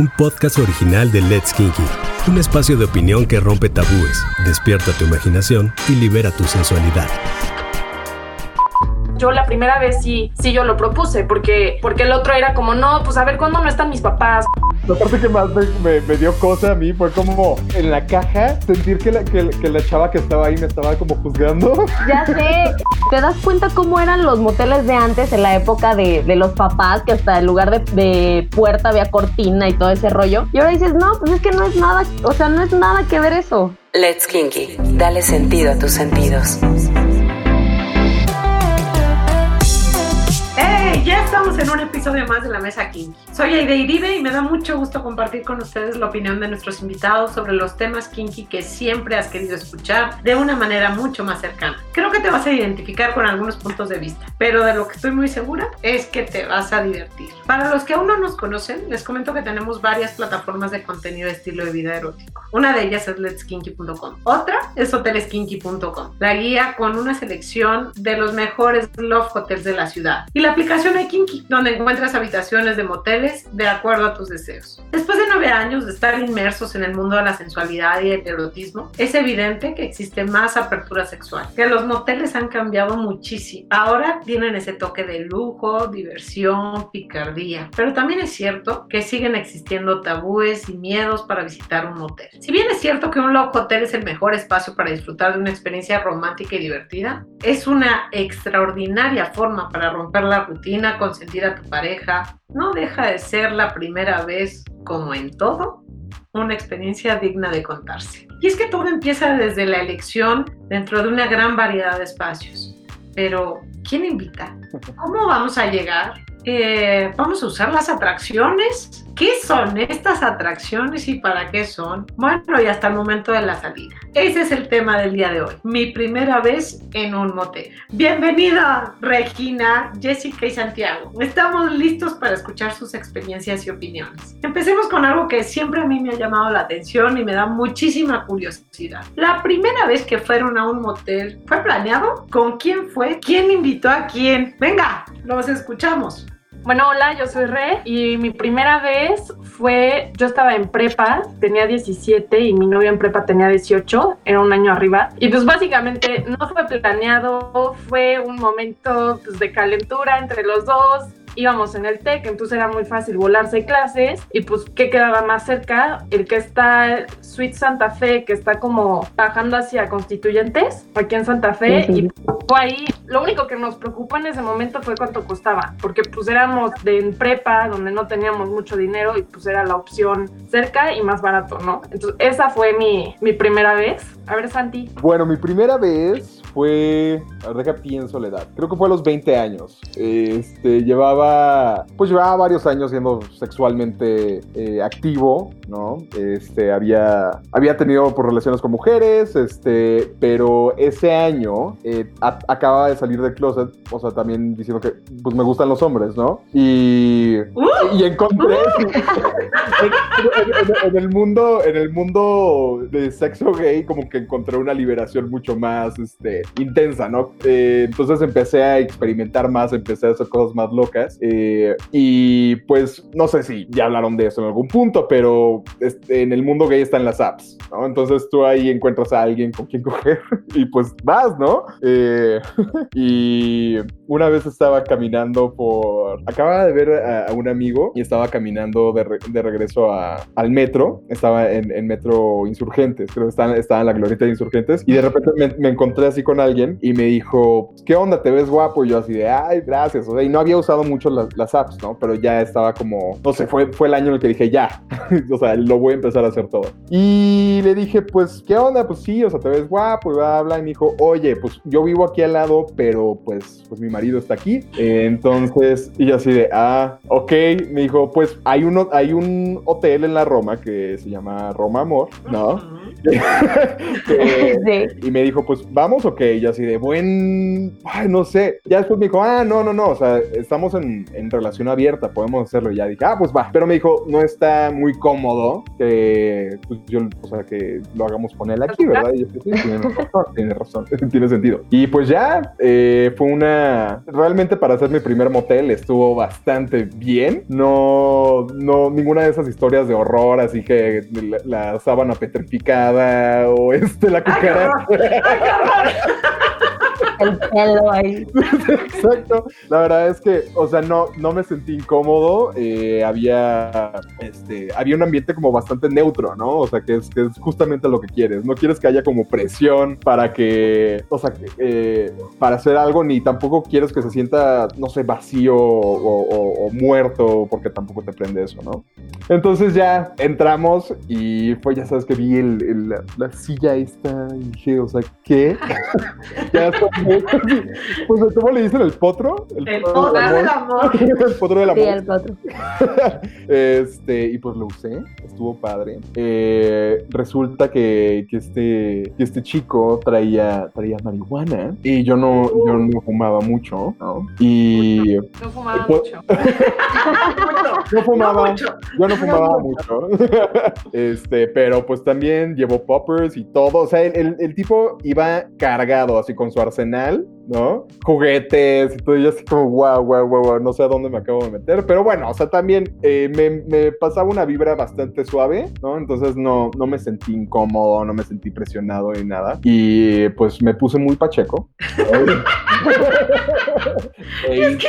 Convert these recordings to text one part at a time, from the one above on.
un podcast original de Let's Kinky, un espacio de opinión que rompe tabúes, despierta tu imaginación y libera tu sensualidad yo la primera vez sí, sí yo lo propuse, porque, porque el otro era como, no, pues a ver, ¿cuándo no están mis papás? La parte que más me, me, dio cosa a mí fue como en la caja sentir que la, que, la chava que estaba ahí me estaba como juzgando. Ya sé, ¿te das cuenta cómo eran los moteles de antes en la época de, de los papás, que hasta en lugar de, de, puerta había cortina y todo ese rollo? Y ahora dices, no, pues es que no es nada, o sea, no es nada que ver eso. Let's Kinky, dale sentido a tus sentidos. Ya estamos en un episodio más de la Mesa Kinky. Soy Aide Iribe y me da mucho gusto compartir con ustedes la opinión de nuestros invitados sobre los temas kinky que siempre has querido escuchar de una manera mucho más cercana. Creo que te vas a identificar con algunos puntos de vista, pero de lo que estoy muy segura es que te vas a divertir. Para los que aún no nos conocen, les comento que tenemos varias plataformas de contenido de estilo de vida erótico. Una de ellas es letskinky.com. Otra es hoteleskinky.com, la guía con una selección de los mejores love hotels de la ciudad. Y la aplicación de Kinky, donde encuentras habitaciones de moteles de acuerdo a tus deseos. Después de nueve años de estar inmersos en el mundo de la sensualidad y el erotismo, es evidente que existe más apertura sexual, que los moteles han cambiado muchísimo. Ahora tienen ese toque de lujo, diversión, picardía, pero también es cierto que siguen existiendo tabúes y miedos para visitar un motel. Si bien es cierto que un love hotel es el mejor espacio para disfrutar de una experiencia romántica y divertida, es una extraordinaria forma para romper la rutina consentir a tu pareja, no deja de ser la primera vez, como en todo, una experiencia digna de contarse. Y es que todo empieza desde la elección dentro de una gran variedad de espacios. Pero, ¿quién invita? ¿Cómo vamos a llegar? Eh, ¿Vamos a usar las atracciones? ¿Qué son estas atracciones y para qué son? Bueno, y hasta el momento de la salida. Ese es el tema del día de hoy. Mi primera vez en un motel. Bienvenida, Regina, Jessica y Santiago. Estamos listos para escuchar sus experiencias y opiniones. Empecemos con algo que siempre a mí me ha llamado la atención y me da muchísima curiosidad. La primera vez que fueron a un motel, ¿fue planeado? ¿Con quién fue? ¿Quién invitó a quién? Venga, los escuchamos. Bueno, hola, yo soy Re y mi primera vez fue, yo estaba en prepa, tenía 17 y mi novio en prepa tenía 18, era un año arriba. Y pues básicamente no fue planeado, fue un momento pues, de calentura entre los dos íbamos en el TEC, entonces era muy fácil volarse clases y pues ¿qué quedaba más cerca? El que está Suite Santa Fe, que está como bajando hacia Constituyentes, aquí en Santa Fe, y fue ahí, lo único que nos preocupó en ese momento fue cuánto costaba, porque pues éramos de en prepa, donde no teníamos mucho dinero y pues era la opción cerca y más barato, ¿no? Entonces esa fue mi, mi primera vez. A ver, Santi. Bueno, mi primera vez fue, a ver, deja pienso la edad, creo que fue a los 20 años. Este, llevaba, pues llevaba varios años siendo sexualmente eh, activo, ¿no? Este, había, había tenido por relaciones con mujeres, este, pero ese año eh, acababa de salir del closet, o sea, también diciendo que, pues me gustan los hombres, ¿no? Y, y encontré en, el mundo, en el mundo de sexo gay, como que encontré una liberación mucho más, este, intensa, ¿no? Eh, entonces empecé a experimentar más, empecé a hacer cosas más locas. Eh, y pues no sé si ya hablaron de eso en algún punto, pero este, en el mundo gay están las apps, ¿no? Entonces tú ahí encuentras a alguien con quien coger y pues vas, ¿no? Eh, y una vez estaba caminando por... Acababa de ver a, un amigo y estaba caminando de, de regreso a, al metro. Estaba en, en, metro Insurgentes, creo que estaba, estaba en la glorieta de Insurgentes. Y de repente me, me encontré así con alguien y me dijo, ¿qué onda? ¿Te ves guapo? Y yo así de, ay, gracias. O sea, y no había usado mucho las, apps, ¿no? Pero ya estaba como, no sé, fue, fue el año en el que dije, ya, o sea, lo voy a empezar a hacer todo. Y le dije, pues, ¿qué onda? Pues sí, o sea, te ves guapo y bla, bla. Y me dijo, oye, pues yo vivo aquí al lado, pero pues, pues mi marido está aquí. entonces, y yo así de, ah, ok. Me dijo, pues hay, uno, hay un hotel en la Roma que se llama Roma Amor, ¿no? Y me dijo, pues vamos o qué? Y yo así de buen, ay, no sé. Ya después me dijo, ah, no, no, no, o sea, estamos en, en relación abierta, podemos hacerlo. Y ya dije, ah, pues va. Pero me dijo, no está muy cómodo que, pues, yo, o sea, que lo hagamos con él aquí, ¿verdad? Y yo, sí, tiene razón, tiene razón, tiene sentido. Y pues ya, eh, fue una, realmente para hacer mi primer motel estuvo bastante bien. No, no, ninguna de esas historias de horror, así que la, la sábana petrificada o este, la cucaracha. El pelo ahí. Exacto. La verdad es que, o sea, no, no me sentí incómodo. eh, había, este, había un ambiente como bastante neutro, ¿no? O sea, que es, que es justamente lo que quieres. No quieres que haya como presión para que, o sea, eh, para hacer algo, ni tampoco quieres que se sienta, no sé, vacío o, muerto, porque tampoco te prende eso, ¿no? Entonces ya entramos y fue, ya sabes que vi el, la, la silla esta y dije, o sea, ¿qué? ya pues, ¿cómo le dicen? ¿El potro? El potro del amor. el potro del Sí, amor. el otro. este, y pues lo usé, estuvo padre. Eh, resulta que, que este, que este chico traía, traía marihuana y yo no, yo no fumaba mucho, ¿no? Y No fumaba Pues- mucho. no fumaba, No mucho. yo no fumaba mucho. este, pero pues también llevó poppers y todo. O sea, el, el- el tipo iba cargado así con su arsenal, final ¿no? Juguetes y todo. Y yo así como, wow, wow, wow, wow, no sé a dónde me acabo de meter. Pero bueno, o sea, también eh, me, me pasaba una vibra bastante suave, ¿no? Entonces no, no me sentí incómodo, no me sentí presionado ni nada. Y pues me puse muy pacheco. Es que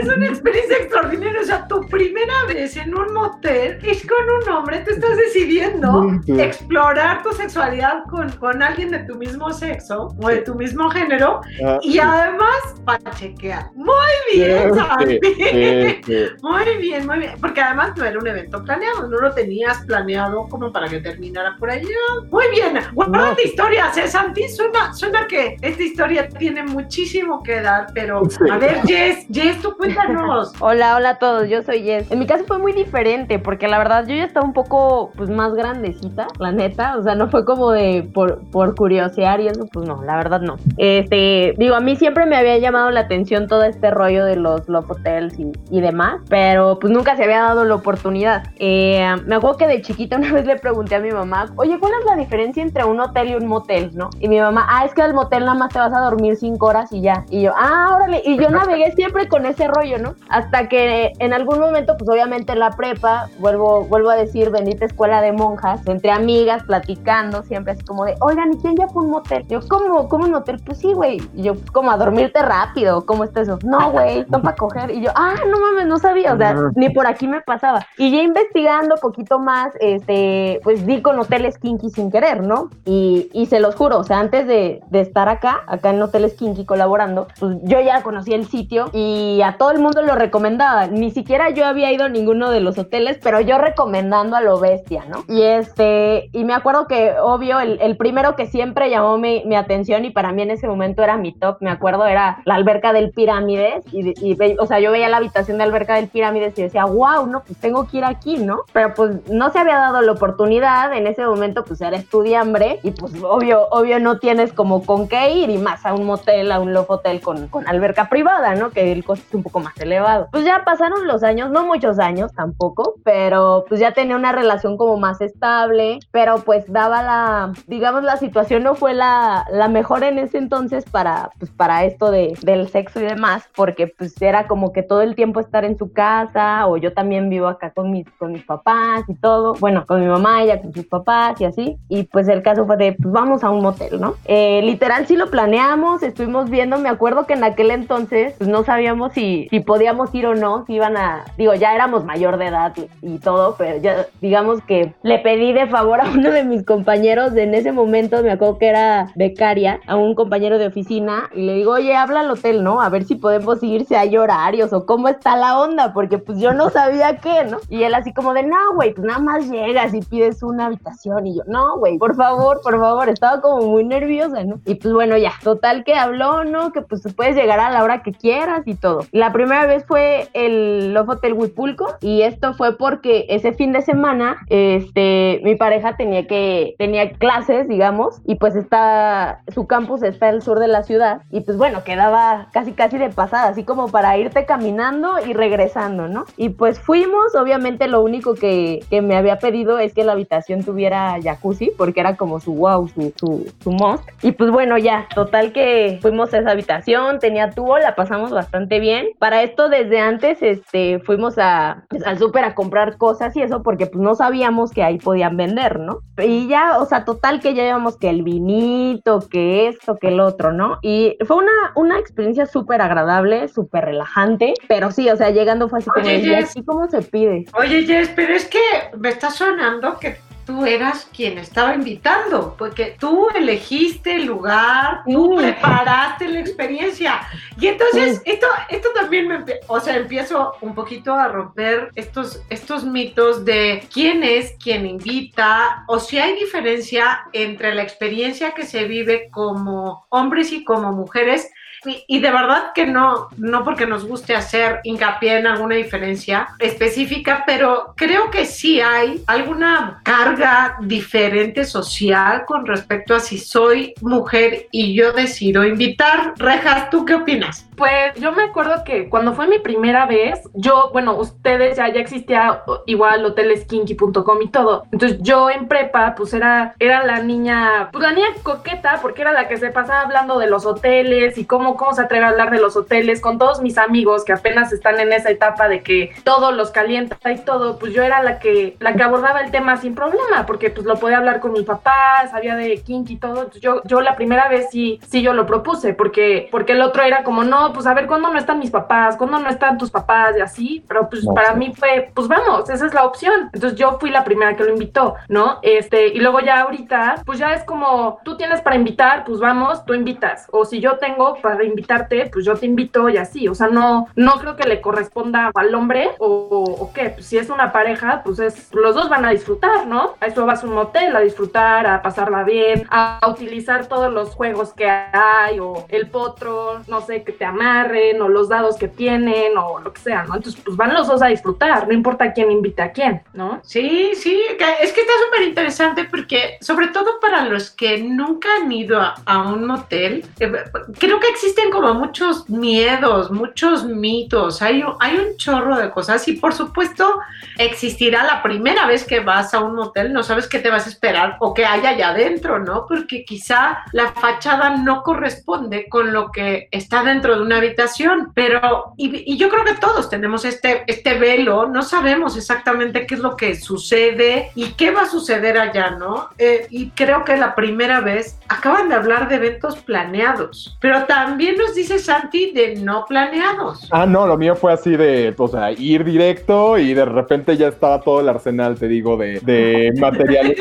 es una experiencia extraordinaria. O sea, tu primera vez en un motel es con un hombre. Tú estás decidiendo Sí. explorar tu sexualidad con, con alguien de tu mismo sexo o de tu mismo género Ah, y además pachequear. Muy bien, Santi. Muy bien, muy bien. Porque además no era un evento planeado, no lo tenías planeado como para que terminara por allá. Muy bien. Guárdate historias, ¿eh, Santi? Suena, suena que esta historia tiene muchísimo que dar, pero Sí. a ver, Jess, Jess, tú cuéntanos. Hola, hola a todos, yo soy Jess. En mi caso fue muy diferente porque la verdad yo ya estaba un poco pues más grandecita, la neta, o sea, no fue como de por, por curiosear y eso, pues no, la verdad no. Este, digo, a mí siempre me había llamado la atención todo este rollo de los love hotels y, demás, pero pues nunca se había dado la oportunidad. Eh, me acuerdo que de chiquita una vez le pregunté a mi mamá, oye, ¿cuál es la diferencia entre un hotel y un motel, no? Y mi mamá, ah, es que al motel nada más te vas a dormir cinco horas y ya. Y yo, ah, órale, y yo navegué siempre con ese rollo, ¿no? Hasta que en algún momento, pues obviamente en la prepa, vuelvo, vuelvo a decir, bendita escuela de monjas, entre amigas, platicando, siempre así como de, oigan, ¿y quién ya fue a un motel? Yo, ¿cómo, cómo un motel? Pues sí, güey. Y yo, como a dormirte rápido, ¿cómo está eso? No, güey, son para coger. Y yo, ah, no mames, no sabía, o sea, ni por aquí me pasaba. Y ya investigando poquito más, este, pues di con hoteles kinky sin querer, ¿no? Y, y se los juro, o sea, antes de, de estar acá, acá en hoteles kinky colaborando, pues yo ya conocí el sitio y a todo el mundo lo recomendaba. Ni siquiera yo había ido a ninguno de los hoteles, pero yo recomendando a lo bestia, ¿no? Y este, y me acuerdo que, obvio, el, el primero que siempre llamó mi, mi atención y para mí en ese momento era mi top, me acuerdo, era la alberca del Pirámides. Y, o sea, yo veía la habitación de alberca del Pirámides y decía, wow, no, pues tengo que ir aquí, ¿no? Pero pues no se había dado la oportunidad, en ese momento pues era estudiambre y pues obvio, obvio no tienes como con qué ir y más a un motel, a un love hotel con, con alberca privada, ¿no? Que el costo es un poco más elevado. Pues ya pasaron los años, no muchos años tampoco, pero pues ya tenía una relación como más estable, pero pues daba la, digamos, la situación no fue la, la mejor en ese entonces para, pues para esto de, del sexo y demás, porque pues era como que todo el tiempo estar en su casa, o yo también vivo acá con mis, con mis papás y todo, bueno, con mi mamá, ella con sus papás y así, y pues el caso fue de, pues vamos a un motel, ¿no? Eh, literal sí lo planeamos, estuvimos viendo, me acuerdo que en aquel entonces pues no sabíamos si, si podíamos ir o no, si iban a, digo, ya éramos mayor de edad y, todo, pero ya digamos que le pedí de favor a uno de mis compañeros de en ese momento, me acuerdo que era becaria, a un compañero de oficina, le digo, oye, habla al hotel, ¿no? A ver si podemos ir, si hay horarios o cómo está la onda, porque pues yo no sabía qué, ¿no? Y él así como de, no, güey, pues nada más llegas y pides una habitación, y yo, no, güey, por favor, por favor, estaba como muy nerviosa, ¿no? Y pues bueno, ya, total que habló, ¿no? Que pues puedes llegar a la hora que quieras y todo. La primera vez fue el Love Hotel Huipulco, y esto fue porque ese fin de semana este mi pareja tenía que tenía clases, digamos, y pues está su campus está al sur de la ciudad y pues bueno, quedaba casi casi de pasada, así como para irte caminando y regresando, ¿no? Y pues fuimos, obviamente lo único que, que me había pedido es que la habitación tuviera jacuzzi porque era como su wow, su, su, su must. Y pues bueno, ya, total que fuimos a esa habitación, tenía tubo, la pasamos bastante bien. Para esto desde antes este fuimos pues, al súper a comprar cosas y eso porque pues no sabíamos que ahí podían vender, ¿no? Y ya, o sea, total que ya llevamos que el vinito, que esto, que el otro, ¿no? Y fue una, una experiencia súper agradable, súper relajante, pero sí, o sea, llegando fue así como, Oye, ¿y Jess. aquí cómo se pide? Oye, Jess, pero es que me está sonando que tú eras quien estaba invitando, porque tú elegiste el lugar, tú Sí. preparaste la experiencia. Y entonces, esto, esto también me, o sea, empiezo un poquito a romper estos, estos mitos de quién es quien invita, o si hay diferencia entre la experiencia que se vive como hombres y como mujeres. Y, de verdad que no, no porque nos guste hacer hincapié en alguna diferencia específica, pero creo que sí hay alguna carga diferente social con respecto a si soy mujer y yo decido invitar. Rejas, ¿tú qué opinas? Pues yo me acuerdo que cuando fue mi primera vez, yo, bueno, ustedes ya, ya existía igual hoteleskinky.com y todo. Entonces yo en prepa, pues era, era la niña, pues la niña coqueta, porque era la que se pasaba hablando de los hoteles y cómo, cómo se atreve a hablar de los hoteles con todos mis amigos que apenas están en esa etapa de que todo los calienta y todo, pues yo era la que, la que abordaba el tema sin problema, porque pues lo podía hablar con mi papá, sabía de kinky y todo. Yo, yo la primera vez sí, sí yo lo propuse, porque, porque el otro era como, no, pues a ver, ¿cuándo no están mis papás? ¿Cuándo no están tus papás? Y así, pero pues No, para sí. mí fue, pues vamos, esa es la opción. Entonces yo fui la primera que lo invitó, ¿no? Este, y luego ya ahorita, pues ya es como, tú tienes para invitar, pues vamos, tú invitas. O si yo tengo para invitarte, pues yo te invito y así. O sea, no, no creo que le corresponda al hombre o, qué. Pues si es una pareja, pues es, los dos van a disfrutar, ¿no? A eso vas a un motel, a disfrutar, a pasarla bien, a utilizar todos los juegos que hay, o el potro, no sé, que te amarren, o los dados que tienen, o lo que sea, ¿no? Entonces, pues van los dos a disfrutar, no importa quién invita a quién, ¿no? Sí, sí, es que está súper interesante porque, sobre todo para los que nunca han ido a, a un motel, eh, creo que existen como muchos miedos, muchos mitos, hay, hay un chorro de cosas y por supuesto existirá la primera vez que vas a un motel, no sabes qué te vas a esperar o qué hay allá adentro, ¿no? Porque quizá la fachada no corresponde con lo que está dentro de una habitación, pero, y, y yo creo que todos tenemos este, este velo, no sabemos exactamente qué es lo que sucede y qué va a suceder allá, ¿no? Eh, y creo que la primera vez acaban de hablar de eventos planeados, pero también nos dice Santi de no planeados. Ah, no, lo mío fue así de, o sea, ir directo y de repente ya estaba todo el arsenal, te digo, de, de materiales.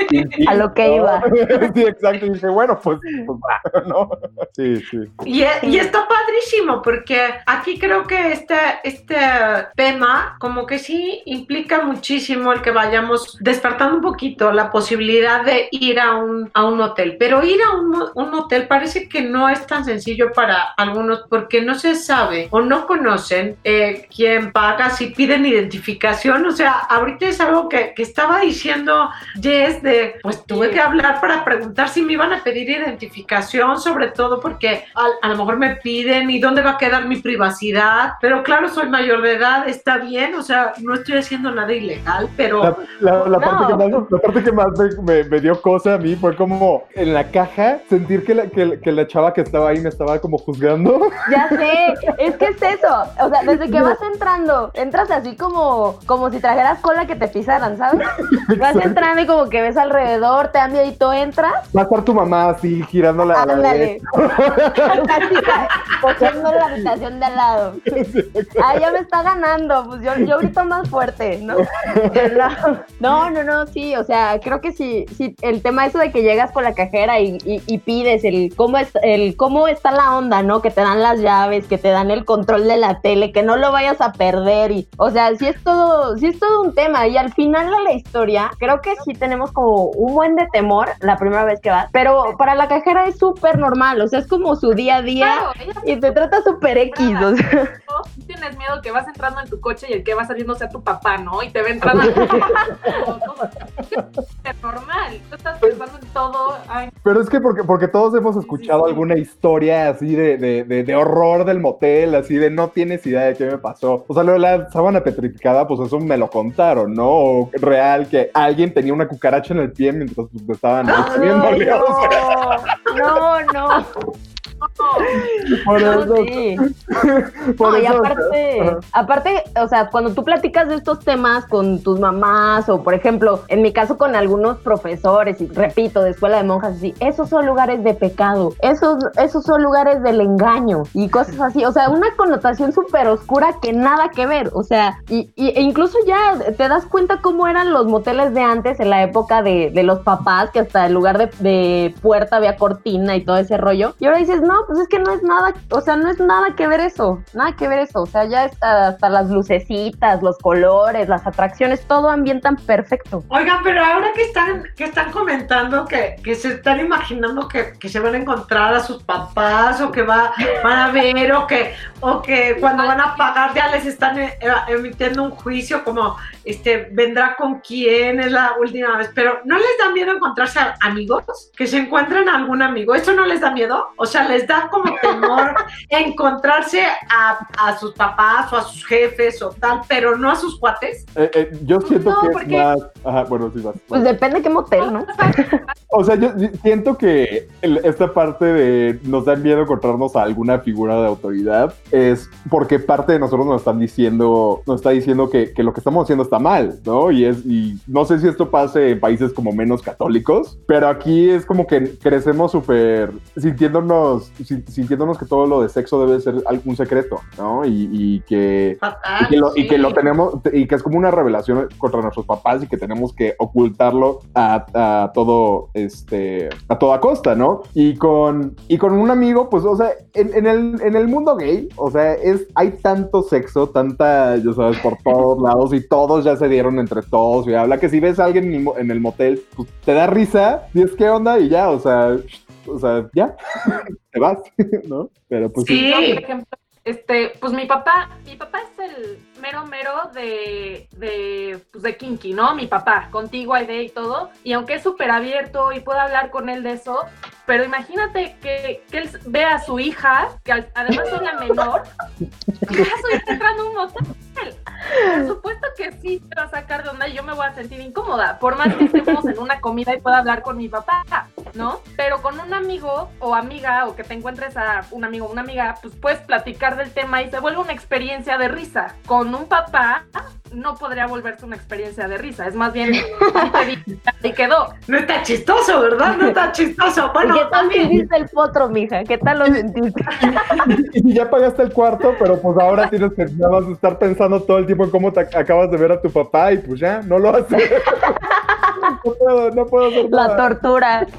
A lo que ¿no? iba. sí, exacto. Y dije, bueno, pues, pues va, ¿no? Sí, sí. Y, y está padrísimo porque aquí creo que este, este tema como que sí implica muchísimo el que vayamos despertando un poquito la posibilidad de ir a un, a un hotel. Pero ir a un, un hotel parece que no es tan sencillo para algunos porque no se sabe o no conocen eh, quién paga, si piden identificación. O sea, ahorita es algo que, que estaba diciendo Jess de, pues tuve que hablar para preguntar si me iban a pedir identificación, sobre todo porque a, a lo mejor me piden y dónde va a quedar mi privacidad. Pero claro, soy mayor de edad, está bien, o sea, no estoy haciendo nada ilegal, pero... La, la- la parte, que No. más, la parte que más me, me- me dio cosa a mí fue como en la caja sentir que la, que, que la chava que estaba ahí me estaba como juzgando. Ya sé, es que es eso. O sea, desde que vas entrando, entras así como, como si trajeras cola que te pisaran, ¿sabes? Vas entrando y como que ves alrededor, te da miedito, entras, Va a estar tu mamá así girando la. la ándale. Cogiendo la habitación de al lado. Ah, ya me está ganando, pues yo, yo grito más fuerte, ¿no? No, no, no, sí, o sea, creo que sí, sí, el tema eso de que llegas con la cajera y, y- y pides el cómo, es, el cómo está la onda, ¿no? Que te dan las llaves, que te dan el control de la tele, que no lo vayas a perder y, o sea, sí es todo, sí es todo un tema y al final de la historia, creo que sí tenemos como un buen de temor la primera vez que vas, pero para la cajera es súper normal, o sea, es como su día a día Claro, y te trata súper X, o sea. tiene tienes miedo que vas entrando en tu coche y el que va saliendo sea tu papá, ¿no? Y te ve entrando. es normal. Tú estás pensando en todo. Ay, Pero es que porque, porque todos hemos escuchado Sí, sí. alguna historia así de, de, de, de horror del motel, así de no tienes idea de qué me pasó. O sea, lo de la sábana petrificada, pues eso me lo contaron, ¿no? O real que alguien tenía una cucaracha en el pie mientras pues, me estaban sea, no, no, no. Por No, eso- sí. por No, y eso- aparte, Ajá. aparte, o sea, cuando tú platicas de estos temas con tus mamás o, por ejemplo, en mi caso con algunos profesores, y repito, de escuela de monjas, así, esos son lugares de pecado, esos, esos son lugares del engaño y cosas así, o sea, una connotación súper oscura que nada que ver, o sea, y, y- e incluso ya te das cuenta cómo eran los moteles de antes en la época de, de los papás, que hasta en lugar de, de puerta había cortina y todo ese rollo, y ahora dices, no, pues es que no es nada, o sea, no es nada que ver eso, nada que ver eso, o sea, ya está hasta las lucecitas, los colores, las atracciones, todo ambientan perfecto. Oigan, pero ahora que están, que están comentando que, que se están imaginando que, que se van a encontrar a sus papás o que va, van a ver o que, o que cuando van a pagar ya les están eh, emitiendo un juicio como este vendrá con quién es la última vez, pero ¿no les da miedo encontrarse a amigos? Que se encuentren a algún amigo, ¿eso no les da miedo? O sea, les da como temor encontrarse a, a sus papás o a sus jefes o tal, pero no a sus cuates. Eh, eh, yo siento No, que es más. Ajá, bueno, sí, vas. Pues depende qué motel, ¿no? O sea, yo siento que el- esta parte de nos da miedo encontrarnos a alguna figura de autoridad es porque parte de nosotros nos están diciendo, nos está diciendo que, que lo que estamos haciendo está mal, ¿no? Y es, y no sé si esto pase en países como menos católicos, pero aquí es como que crecemos súper sintiéndonos, sin- sintiéndonos que todo lo de sexo debe ser algún secreto, ¿no? Y, y que Fatal. y que, lo, y que sí. lo tenemos, y que es como una revelación contra nuestros papás y que tenemos que ocultarlo a, a todo, este, a toda costa, ¿no? Y con, y con un amigo, pues, o sea, en, en el, en el mundo gay, o sea, es, hay tanto sexo, tanta, ya sabes, por todos lados y todos ya se dieron entre todos y habla que si ves a alguien en el, mo- en el motel, pues te da risa, y es qué onda y ya, o sea, o sea, ya, te vas, ¿no? Pero pues sí. Yo, por ejemplo, este, pues mi papá, mi papá es el mero mero de, de, pues de Kinky, ¿no? Mi papá, contigo, Aide y todo. Y aunque es súper abierto y puedo hablar con él de eso, pero imagínate que, que él ve a su hija, que además es la menor, ve a su hija entrando a un motel. Por supuesto que sí te va a sacar de onda y yo me voy a sentir incómoda, por más que estemos en una comida y pueda hablar con mi papá, ¿no? Pero con un amigo o amiga o que te encuentres a un amigo o una amiga, pues puedes platicar del tema y se vuelve una experiencia de risa. Con un papá no podría volverse una experiencia de risa, es más bien y quedó. No está chistoso, ¿verdad? No está chistoso. ¿Y Bueno, qué tal también. sentiste el potro, mija? ¿Qué tal lo sentiste? Y ya pagaste el cuarto, pero pues ahora tienes que nada más estar pensando todo el tiempo en cómo te ac- acabas de ver a tu papá y pues ya, no lo haces. No puedo, no puedo hacer La tortura.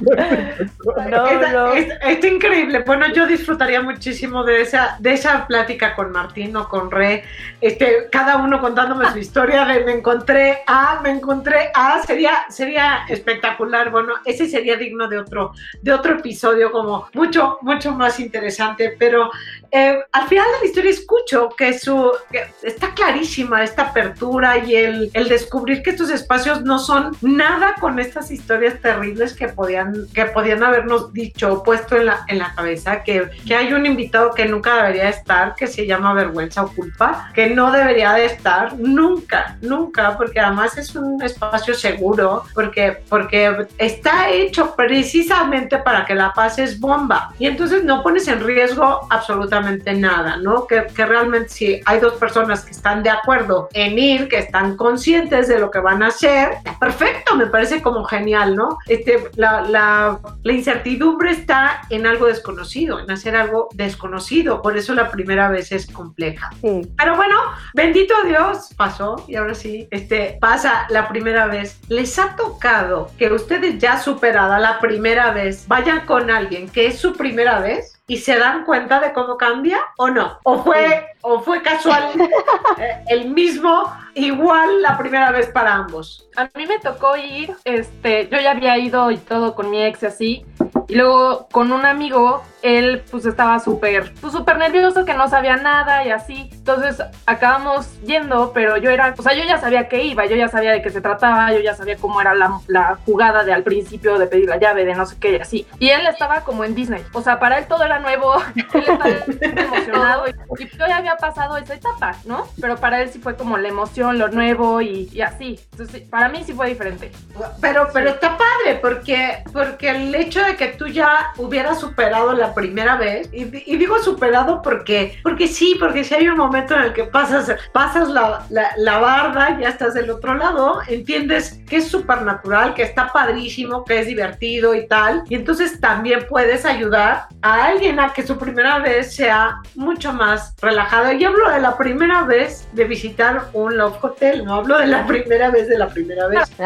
No, Está, no. es- increíble. Bueno, yo disfrutaría muchísimo de esa, de esa plática con Martín o con Re. Este, cada uno contándome su historia de me encontré a, me encontré a, sería, sería espectacular. Bueno, ese sería digno de otro, de otro episodio, como mucho, mucho más interesante. Pero eh, al final de la historia escucho que su que está clarísima esta apertura y el, el descubrir que estos espacios no son nada con estas historias terribles que podían, que podían habernos dicho, puesto en la, en la cabeza, que, que hay un invitado que nunca debería estar, que se llama vergüenza o culpa, que no debería de estar nunca, nunca, porque además es un espacio seguro, porque, porque está hecho precisamente para que la paz es bomba. Y entonces no pones en riesgo absolutamente nada, ¿no? Que, que realmente si hay dos personas que están de acuerdo en ir, que están conscientes de lo que van a hacer, perfecto, me parece como genial, ¿no? Este, la, la, la incertidumbre está en algo desconocido, en hacer algo desconocido, por eso la primera vez es compleja. Sí. Pero bueno, bendito Dios, pasó y ahora sí, este, pasa la primera vez. ¿Les ha tocado que ustedes ya superada la primera vez vayan con alguien que es su primera vez? ¿Y se dan cuenta de cómo cambia o no? ¿O fue o fue casual eh, el mismo, igual la primera vez para ambos? A mí me tocó ir, este, yo ya había ido y todo con mi ex y así, y luego con un amigo, él pues estaba súper, pues súper nervioso que no sabía nada y así. Entonces acabamos yendo, pero yo era, o sea, yo ya sabía que iba, yo ya sabía de qué se trataba, yo ya sabía cómo era la, la jugada de al principio de pedir la llave, de no sé qué y así. Y él estaba como en Disney, o sea, para él todo era nuevo, él estaba emocionado y, y yo ya había pasado esa etapa, ¿no? Pero para él sí fue como la emoción, lo nuevo y, y así. Entonces, para mí sí fue diferente. Pero, pero está padre, porque, porque el hecho de que tú ya hubieras superado la primera vez, y, y digo superado porque, porque sí, porque si hay un momento en el que pasas, pasas la, la, la barda, ya estás del otro lado, entiendes que es súper natural, que está padrísimo, que es divertido y tal, y entonces también puedes ayudar a alguien a que su primera vez sea mucho más relajada. Y hablo de la primera vez de visitar un Love Hotel, no hablo de la primera vez de la primera vez.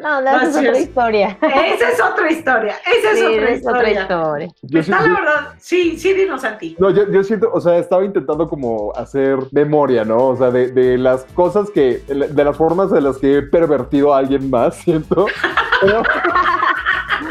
No, no, esa es otra historia. Esa es otra historia, esa es Sí, otra es otra historia. historia. Yo sí- Está la verdad, sí, sí, dinos a ti. No, yo, yo siento, o sea, estaba intentando como hacer memoria, ¿no? O sea, de, de las cosas que, de las formas en las que he pervertido a alguien más, siento. Pero-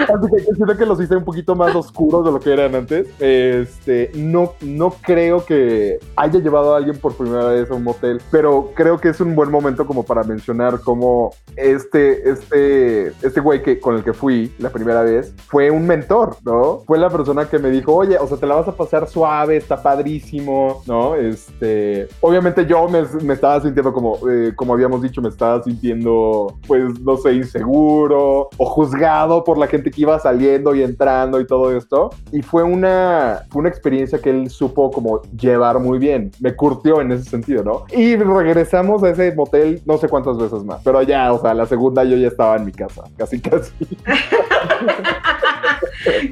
siento que los hice un poquito más oscuros de lo que eran antes. Este, no, no creo que haya llevado a alguien por primera vez a un motel, pero creo que es un buen momento como para mencionar cómo este, este, este güey que, con el que fui la primera vez fue un mentor, ¿no? Fue la persona que me dijo, oye, o sea, te la vas a pasar suave, está padrísimo, ¿no? Este, obviamente yo me, me estaba sintiendo como, eh, como habíamos dicho, me estaba sintiendo, pues, no sé, inseguro o juzgado por la gente iba saliendo y entrando y todo esto. Y fue una, una experiencia que él supo como llevar muy bien. Me curtió en ese sentido, ¿no? Y regresamos a ese motel no sé cuántas veces más. Pero ya, o sea, la segunda yo ya estaba en mi casa. Casi, casi.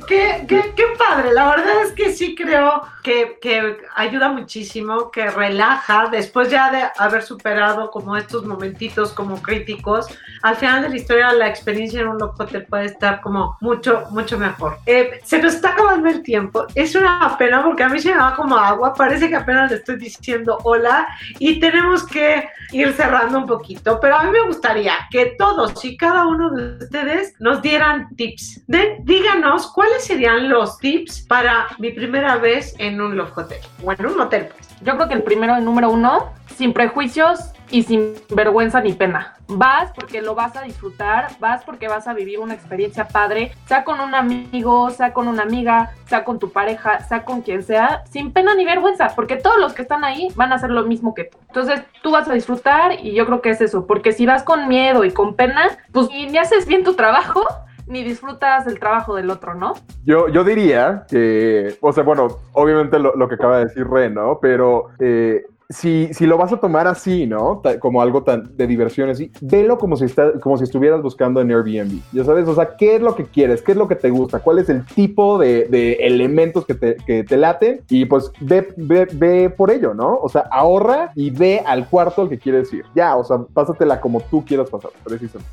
Qué, qué, padre, la verdad es que sí creo que, que ayuda muchísimo, que relaja después ya de haber superado como estos momentitos como críticos. Al final de la historia la experiencia en un Love Hotel puede estar como mucho, mucho mejor. Eh, se nos está acabando el tiempo, es una pena porque a mí se me va como agua, parece que apenas le estoy diciendo hola y tenemos que ir cerrando un poquito, pero a mí me gustaría que todos y cada uno de ustedes nos dieran tips. De, díganos cuáles serían los tips para mi primera vez en un Love Hotel o en un motel, pues. Yo creo que el primero, el número uno, sin prejuicios y sin vergüenza ni pena. Vas porque lo vas a disfrutar, vas porque vas a vivir una experiencia padre, sea con un amigo, sea con una amiga, sea con tu pareja, sea con quien sea, sin pena ni vergüenza, porque todos los que están ahí van a hacer lo mismo que tú. Entonces tú vas a disfrutar y yo creo que es eso, porque si vas con miedo y con pena, pues ni haces bien tu trabajo, ni disfrutas el trabajo del otro, ¿no? Yo, yo diría que, o sea, bueno, obviamente lo, lo que acaba de decir Ren, ¿no? Pero eh, si, si lo vas a tomar así, ¿no? Ta- como algo tan de diversión así, velo como si, está, como si estuvieras buscando en Airbnb. Ya sabes, o sea, ¿qué es lo que quieres? ¿Qué es lo que te gusta? ¿Cuál es el tipo de, de elementos que te, que te laten? Y pues ve, ve, ve por ello, ¿no? O sea, ahorra y ve al cuarto al que quieres ir. Ya, o sea, pásatela como tú quieras pasar, precisamente.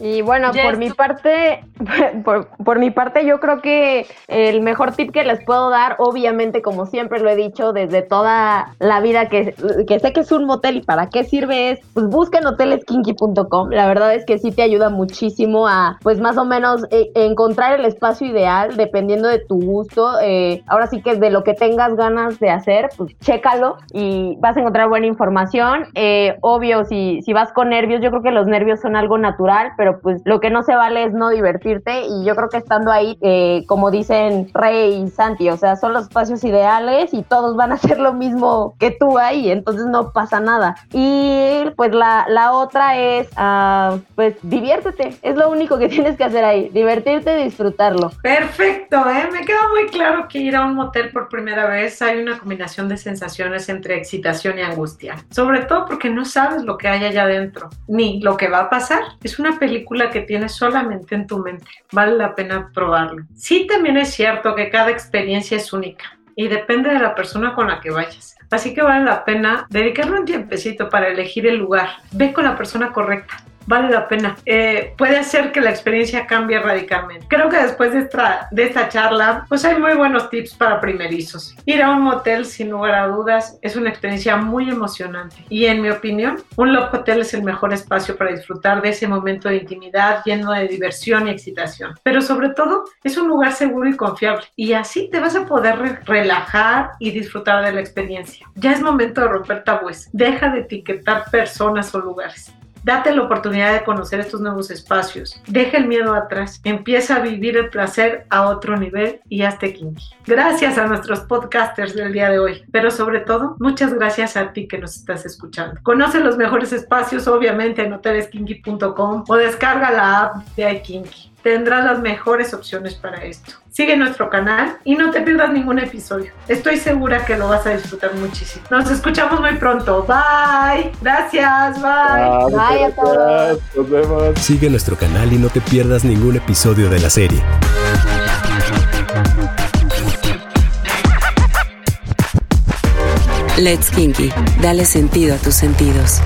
Y bueno, por mi parte, por, por mi parte, yo creo que el mejor tip que les puedo dar, obviamente, como siempre lo he dicho, desde toda la vida que, que sé que es un motel y para qué sirve es, pues busquen hoteleskinky.com. La verdad es que sí te ayuda muchísimo a, pues más o menos, eh, encontrar el espacio ideal dependiendo de tu gusto. Eh, ahora sí que de lo que tengas ganas de hacer, pues chécalo y vas a encontrar buena información. Eh, obvio, si, si vas con nervios, yo creo que los nervios son algo natural, pero pues lo que no se vale es no divertirte y yo creo que estando ahí, eh, como dicen Rey y Santi, o sea, son los espacios ideales y todos van a hacer lo mismo que tú ahí, entonces no pasa nada. Y pues la, la otra es, ah, pues diviértete, es lo único que tienes que hacer ahí, divertirte y disfrutarlo. Perfecto, ¿eh? me queda muy claro que ir a un motel por primera vez hay una combinación de sensaciones entre excitación y angustia, sobre todo porque no sabes lo que hay allá adentro, ni lo que va a pasar. Es una película que tienes solamente en tu mente, vale la pena probarlo. Sí, también es cierto que cada experiencia es única y depende de la persona con la que vayas. Así que vale la pena dedicarle un tiempecito para elegir el lugar. Ve con la persona correcta. Vale la pena. Eh, puede hacer que la experiencia cambie radicalmente. Creo que después de esta, de esta charla, pues hay muy buenos tips para primerizos. Ir a un motel, sin lugar a dudas, es una experiencia muy emocionante. Y en mi opinión, un Love Hotel es el mejor espacio para disfrutar de ese momento de intimidad lleno de diversión y excitación. Pero sobre todo, es un lugar seguro y confiable. Y así te vas a poder re relajar y disfrutar de la experiencia. Ya es momento de romper tabúes. Deja de etiquetar personas o lugares. Date la oportunidad de conocer estos nuevos espacios. Deja el miedo atrás. Empieza a vivir el placer a otro nivel y hazte kinky. Gracias a nuestros podcasters del día de hoy, pero sobre todo, muchas gracias a ti que nos estás escuchando. Conoce los mejores espacios, obviamente, en hoteleskinky.com o descarga la app de iKinky tendrás las mejores opciones para esto. Sigue nuestro canal y no te pierdas ningún episodio. Estoy segura que lo vas a disfrutar muchísimo. Nos escuchamos muy pronto. Bye. Gracias. Bye. Bye a todos. Nos vemos. Sigue nuestro canal y no te pierdas ningún episodio de la serie. Let's Kinky. Dale sentido a tus sentidos.